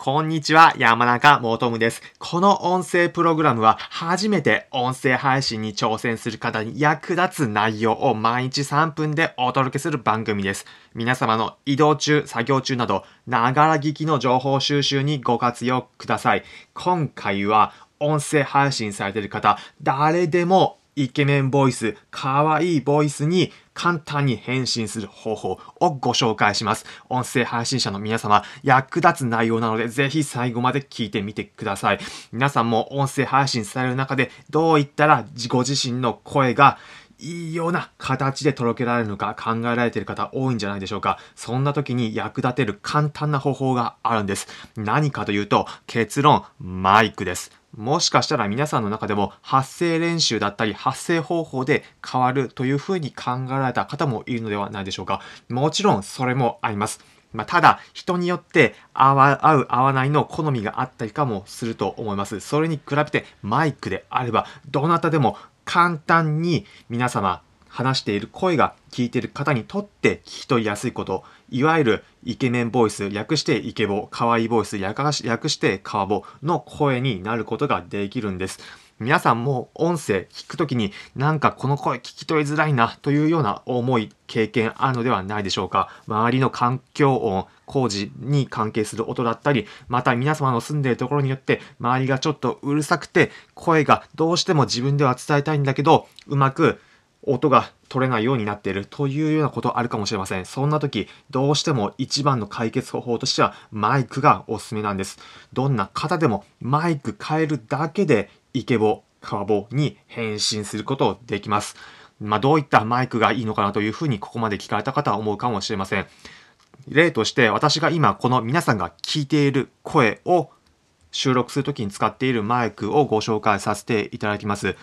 こんにちは、山中もとむです。この音声プログラムは初めて音声配信に挑戦する方に役立つ内容を毎日3分でお届けする番組です。皆様の移動中、作業中など、ながら聞きの情報収集にご活用ください。今回は音声配信されている方、誰でもイケメンボイス、可愛いボイスに簡単に変身する方法をご紹介します。音声配信者の皆様、役立つ内容なので、ぜひ最後まで聞いてみてください。皆さんも音声配信される中で、どう言ったらご自身の声がいいような形で届けられるのか考えられている方多いんじゃないでしょうか。そんな時に役立てる簡単な方法があるんです。何かというと、結論、マイクです。もしかしたら皆さんの中でも発声練習だったり発声方法で変わるというふうに考えられた方もいるのではないでしょうか。もちろんそれもあります。まあ、ただ、人によって合う合わないの好みがあったりかもすると思います。それに比べてマイクであれば、どなたでも簡単に皆様話している声が聞いている方にとって聞き取りやすいこと、いわゆるイケメンボイス、略してイケボ、可愛いボイス、略してカワボの声になることができるんです。皆さんも音声聞くときになんかこの声聞き取りづらいなというような思い、経験あるのではないでしょうか。周りの環境音、工事に関係する音だったり、また皆様の住んでいるところによって周りがちょっとうるさくて声がどうしても自分では伝えたいんだけどうまく音が取れないようになっているというようなことあるかもしれません。そんな時、どうしても一番の解決方法としてはマイクがおすすめなんです。どんな方でもマイク変えるだけでイケボ、カワボに変身することできます。まあ、どういったマイクがいいのかなというふうにここまで聞かれた方は思うかもしれません。例として私が今この皆さんが聞いている声を収録するときに使っているマイクをご紹介させていただきます。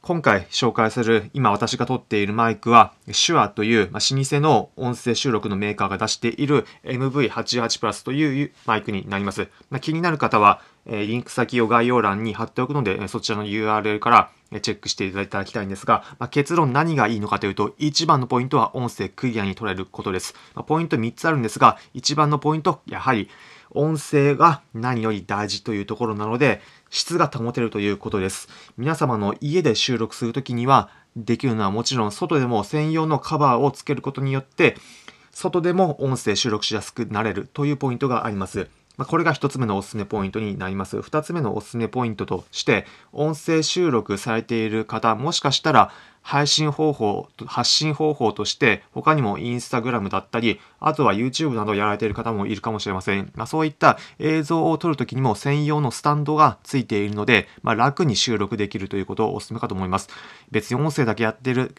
今回紹介する今私が撮っているマイクは手話という、ま、老舗の音声収録のメーカーが出している MV88 プラスというマイクになります。ま、気になる方は、えリンク先を概要欄に貼っておくので、そちらの URL からチェックしていただきたいんですが、ま、結論何がいいのかというと、一番のポイントは音声クリアに取れることです。まポイント3つあるんですが、一番のポイント、やはり音声が何より大事というところなので、質が保てるということです。皆様の家で収録するときには、できるのはもちろん外でも専用のカバーをつけることによって、外でも音声収録しやすくなれるというポイントがあります。まこれが一つ目のおすすめポイントになります。二つ目のおすすめポイントとして、音声収録されている方、もしかしたら配信方法、発信方法として、他にもインスタグラムだったり、あとは YouTube などやられている方もいるかもしれません。まあ、そういった映像を撮るときにも専用のスタンドがついているので、まあ、楽に収録できるということをお勧めかと思います。別に音声だけやってる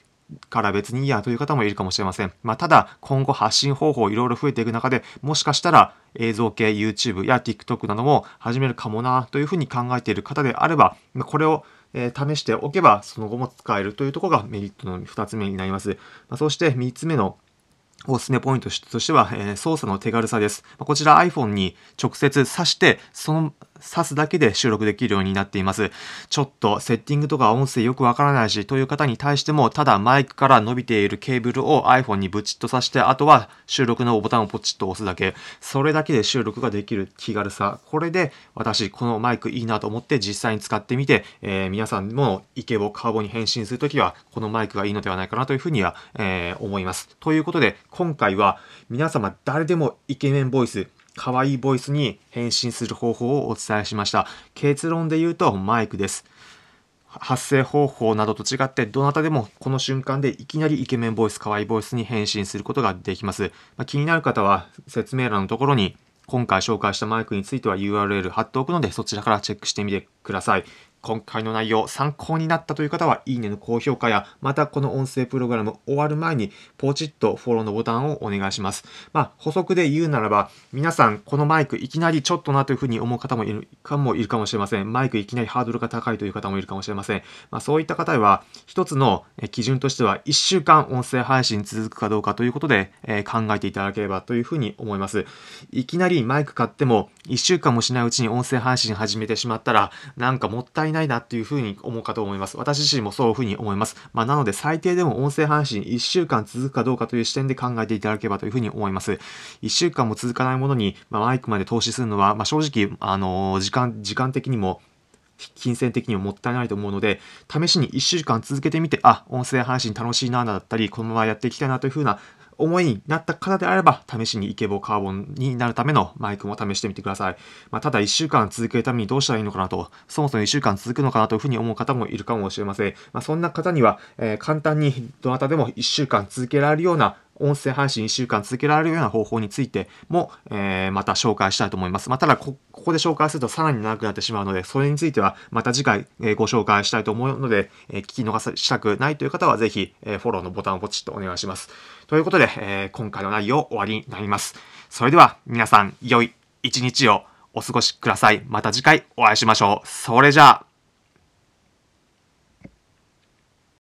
から別にいいやという方もいるかもしれません。まあ、ただ、今後発信方法いろいろ増えていく中で、もしかしたら映像系 YouTube や TikTok なども始めるかもなというふうに考えている方であれば、これをえ、試しておけばその後も使えるというところがメリットの2つ目になります。ま、そして3つ目のおすすめポイントとしては、え、操作の手軽さです。こちら iPhone に直接挿して、その挿すだけで収録できるようになっています。ちょっとセッティングとか音声よくわからないしという方に対しても、ただマイクから伸びているケーブルを iPhone にブチッと挿して、あとは収録のボタンをポチッと押すだけ。それだけで収録ができる気軽さ。これで私、このマイクいいなと思って実際に使ってみて、えー、皆さんもイケボ、カーボに変身するときは、このマイクがいいのではないかなというふうには、えー、思います。ということで、今回は皆様誰でもイケメンボイス、可愛いボイスに変身する方法をお伝えしました。結論で言うとマイクです。発声方法などと違ってどなたでもこの瞬間でいきなりイケメンボイス、可愛いボイスに変身することができます。まあ、気になる方は説明欄のところに今回紹介したマイクについては URL 貼っておくのでそちらからチェックしてみてください。今回の内容参考になったという方は、いいねの高評価や、またこの音声プログラム終わる前に、ポチッとフォローのボタンをお願いします。まあ、補足で言うならば、皆さん、このマイクいきなりちょっとなというふうに思う方もいるかもいるかもしれません。マイクいきなりハードルが高いという方もいるかもしれません。まあ、そういった方は、一つの基準としては、1週間音声配信続くかどうかということで、えー、考えていただければというふうに思います。いきなりマイク買っても、1週間もしないうちに音声配信始めてしまったら、なんかもったいいないなっていうふうに思うかと思います。私自身もそういうふうに思います。まあ、なので最低でも音声配信1週間続くかどうかという視点で考えていただければというふうに思います。1週間も続かないものに、まあ、マイクまで投資するのは、まあ、正直、あのー、時間、時間的にも金銭的にももったいないと思うので、試しに1週間続けてみて、あ、音声配信楽しいな、だったり、このままやっていきたいなというふうな思いになった方であれば、試しにイケボカーボンになるためのマイクも試してみてください。まあ、ただ1週間続けるためにどうしたらいいのかなと、そもそも1週間続くのかなというふうに思う方もいるかもしれません。まあ、そんな方には、えー、簡単にどなたでも1週間続けられるような音声配信1週間続けられるような方法についても、えー、また紹介したいと思います。まあ、ただこ、こで紹介するとさらに長くなってしまうので、それについてはまた次回、えー、ご紹介したいと思うので、え、聞き逃したくないという方はぜひ、えフォローのボタンをポチッとお願いします。ということで、え今回の内容終わりになります。それでは皆さん、良い一日をお過ごしください。また次回お会いしましょう。それじゃあ。